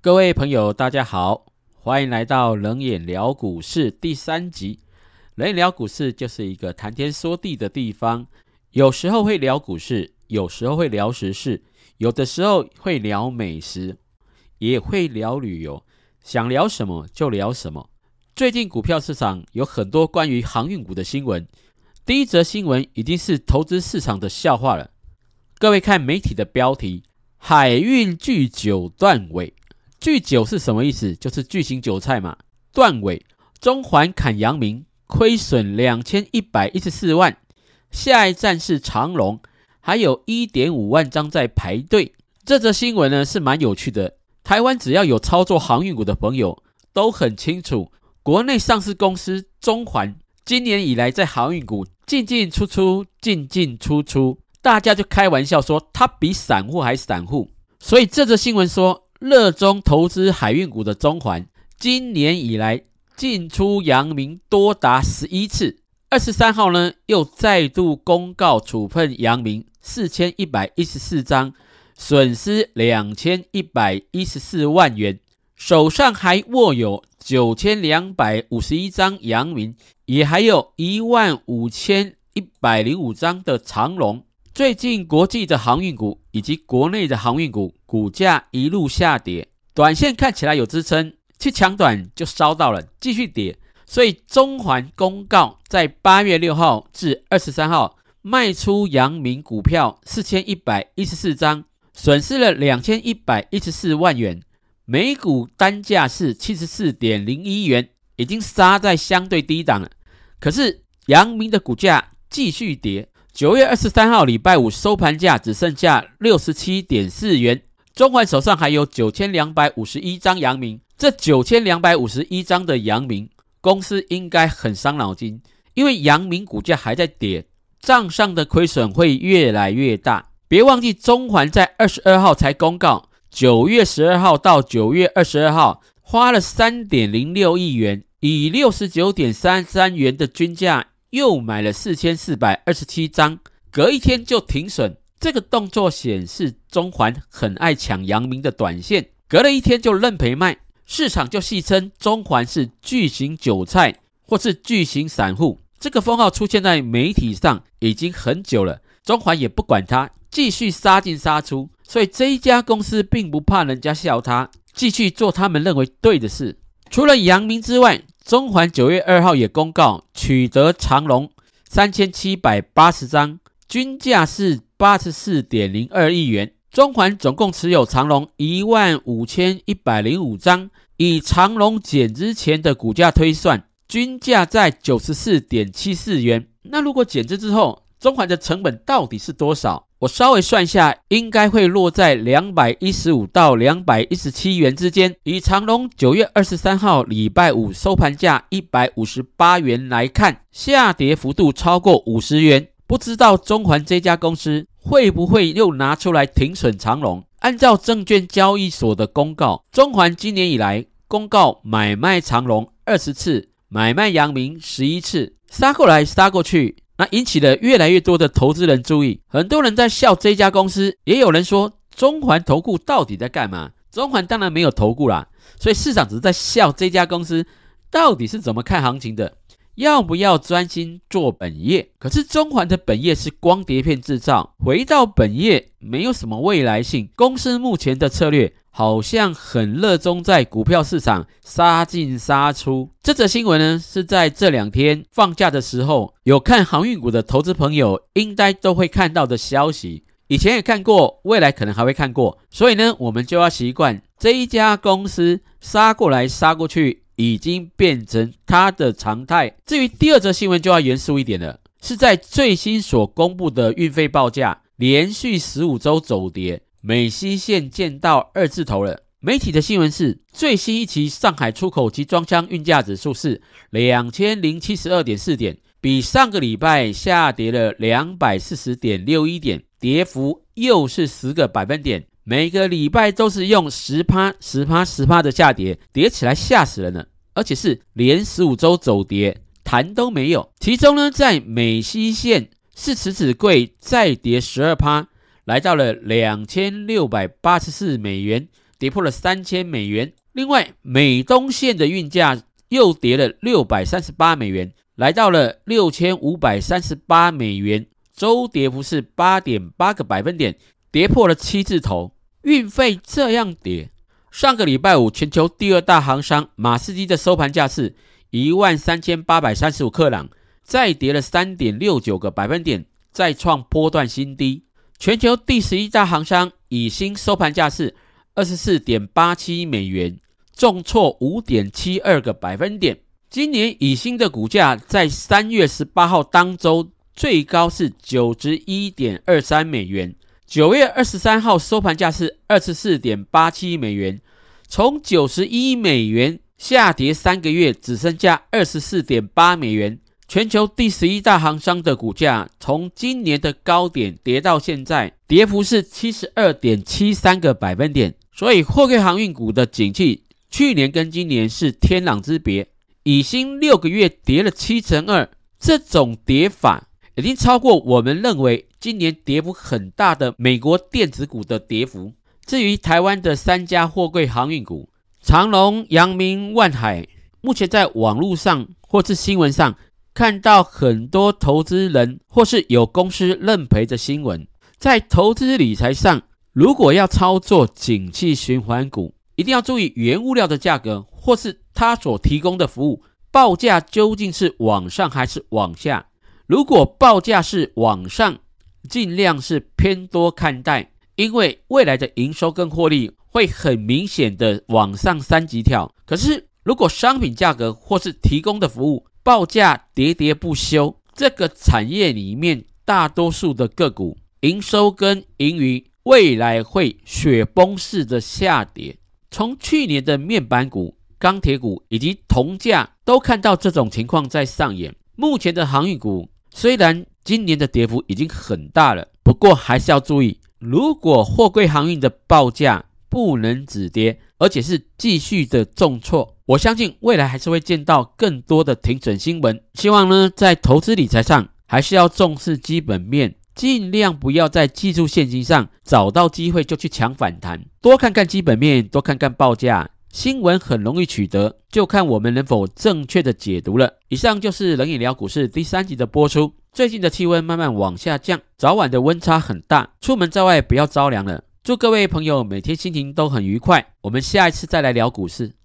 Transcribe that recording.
各位朋友，大家好，欢迎来到冷眼聊股市第三集。冷眼聊股市就是一个谈天说地的地方，有时候会聊股市，有时候会聊时事，有的时候会聊美食，也会聊旅游，想聊什么就聊什么。最近股票市场有很多关于航运股的新闻，第一则新闻已经是投资市场的笑话了。各位看媒体的标题：海运巨九断尾。巨酒是什么意思？就是巨型韭菜嘛。断尾，中环砍阳明，亏损两千一百一十四万。下一站是长隆，还有一点五万张在排队。这则新闻呢是蛮有趣的。台湾只要有操作航运股的朋友都很清楚，国内上市公司中环今年以来在航运股进进出出，进进出出，大家就开玩笑说它比散户还散户。所以这则新闻说。热衷投资海运股的中环，今年以来进出阳明多达十一次。二十三号呢，又再度公告处分阳明四千一百一十四张，损失两千一百一十四万元。手上还握有九千两百五十一张阳明，也还有一万五千一百零五张的长龙。最近国际的航运股以及国内的航运股股价一路下跌，短线看起来有支撑，去抢短就烧到了，继续跌。所以中环公告在八月六号至二十三号卖出阳明股票四千一百一十四张，损失了两千一百一十四万元，每股单价是七十四点零一元，已经杀在相对低档了。可是阳明的股价继续跌。九月二十三号礼拜五收盘价只剩下六十七点四元，中环手上还有九千两百五十一张阳明，这九千两百五十一张的阳明公司应该很伤脑筋，因为阳明股价还在跌，账上的亏损会越来越大。别忘记中环在二十二号才公告，九月十二号到九月二十二号花了三点零六亿元，以六十九点三三元的均价。又买了四千四百二十七张，隔一天就停损。这个动作显示中环很爱抢阳明的短线，隔了一天就认赔卖，市场就戏称中环是巨型韭菜或是巨型散户。这个封号出现在媒体上已经很久了，中环也不管它，继续杀进杀出。所以这一家公司并不怕人家笑他，继续做他们认为对的事。除了阳明之外，中环九月二号也公告取得长隆三千七百八十张，均价是八十四点零二亿元。中环总共持有长隆一万五千一百零五张，以长隆减之前的股价推算，均价在九十四点七四元。那如果减资之后，中环的成本到底是多少？我稍微算一下，应该会落在两百一十五到两百一十七元之间。以长隆九月二十三号礼拜五收盘价一百五十八元来看，下跌幅度超过五十元。不知道中环这家公司会不会又拿出来停损长隆？按照证券交易所的公告，中环今年以来公告买卖长隆二十次，买卖阳明十一次，杀过来杀过去。那引起了越来越多的投资人注意，很多人在笑这家公司，也有人说中环投顾到底在干嘛？中环当然没有投顾啦，所以市场只是在笑这家公司到底是怎么看行情的。要不要专心做本业？可是中环的本业是光碟片制造，回到本业没有什么未来性。公司目前的策略好像很热衷在股票市场杀进杀出。这则新闻呢是在这两天放假的时候，有看航运股的投资朋友应该都会看到的消息。以前也看过，未来可能还会看过。所以呢，我们就要习惯这一家公司杀过来杀过去。已经变成它的常态。至于第二则新闻，就要严肃一点了，是在最新所公布的运费报价，连续十五周走跌，美西线见到二字头了。媒体的新闻是，最新一期上海出口集装箱运价指数是两千零七十二点四点，比上个礼拜下跌了两百四十点六一点，跌幅又是十个百分点。每个礼拜都是用十趴、十趴、十趴的下跌，跌起来吓死人了，而且是连十五周走跌，弹都没有。其中呢，在美西线是此子贵再跌十二趴，来到了两千六百八十四美元，跌破了三千美元。另外，美东线的运价又跌了六百三十八美元，来到了六千五百三十八美元，周跌幅是八点八个百分点，跌破了七字头。运费这样跌，上个礼拜五，全球第二大航商马士基的收盘价是一万三千八百三十五克朗，再跌了三点六九个百分点，再创波段新低。全球第十一大航商以新收盘价是二十四点八七美元，重挫五点七二个百分点。今年以新的股价在三月十八号当周最高是九十一点二三美元。九月二十三号收盘价是二十四点八七美元，从九十一美元下跌三个月，只剩下二十四点八美元。全球第十一大行商的股价从今年的高点跌到现在，跌幅是七十二点七三个百分点。所以货柜航运股的景气，去年跟今年是天壤之别。已经六个月跌了七成二，这种跌法已经超过我们认为。今年跌幅很大的美国电子股的跌幅。至于台湾的三家货柜航运股长隆、阳明、万海，目前在网络上或是新闻上看到很多投资人或是有公司认赔的新闻。在投资理财上，如果要操作景气循环股，一定要注意原物料的价格或是它所提供的服务报价究竟是往上还是往下。如果报价是往上，尽量是偏多看待，因为未来的营收跟获利会很明显的往上三级跳。可是，如果商品价格或是提供的服务报价喋喋不休，这个产业里面大多数的个股营收跟盈余未来会雪崩式的下跌。从去年的面板股、钢铁股以及铜价都看到这种情况在上演。目前的航运股虽然。今年的跌幅已经很大了，不过还是要注意，如果货柜航运的报价不能止跌，而且是继续的重挫，我相信未来还是会见到更多的停损新闻。希望呢，在投资理财上还是要重视基本面，尽量不要在技术线型上找到机会就去抢反弹，多看看基本面，多看看报价。新闻很容易取得，就看我们能否正确的解读了。以上就是冷饮聊股市第三集的播出。最近的气温慢慢往下降，早晚的温差很大，出门在外不要着凉了。祝各位朋友每天心情都很愉快。我们下一次再来聊股市。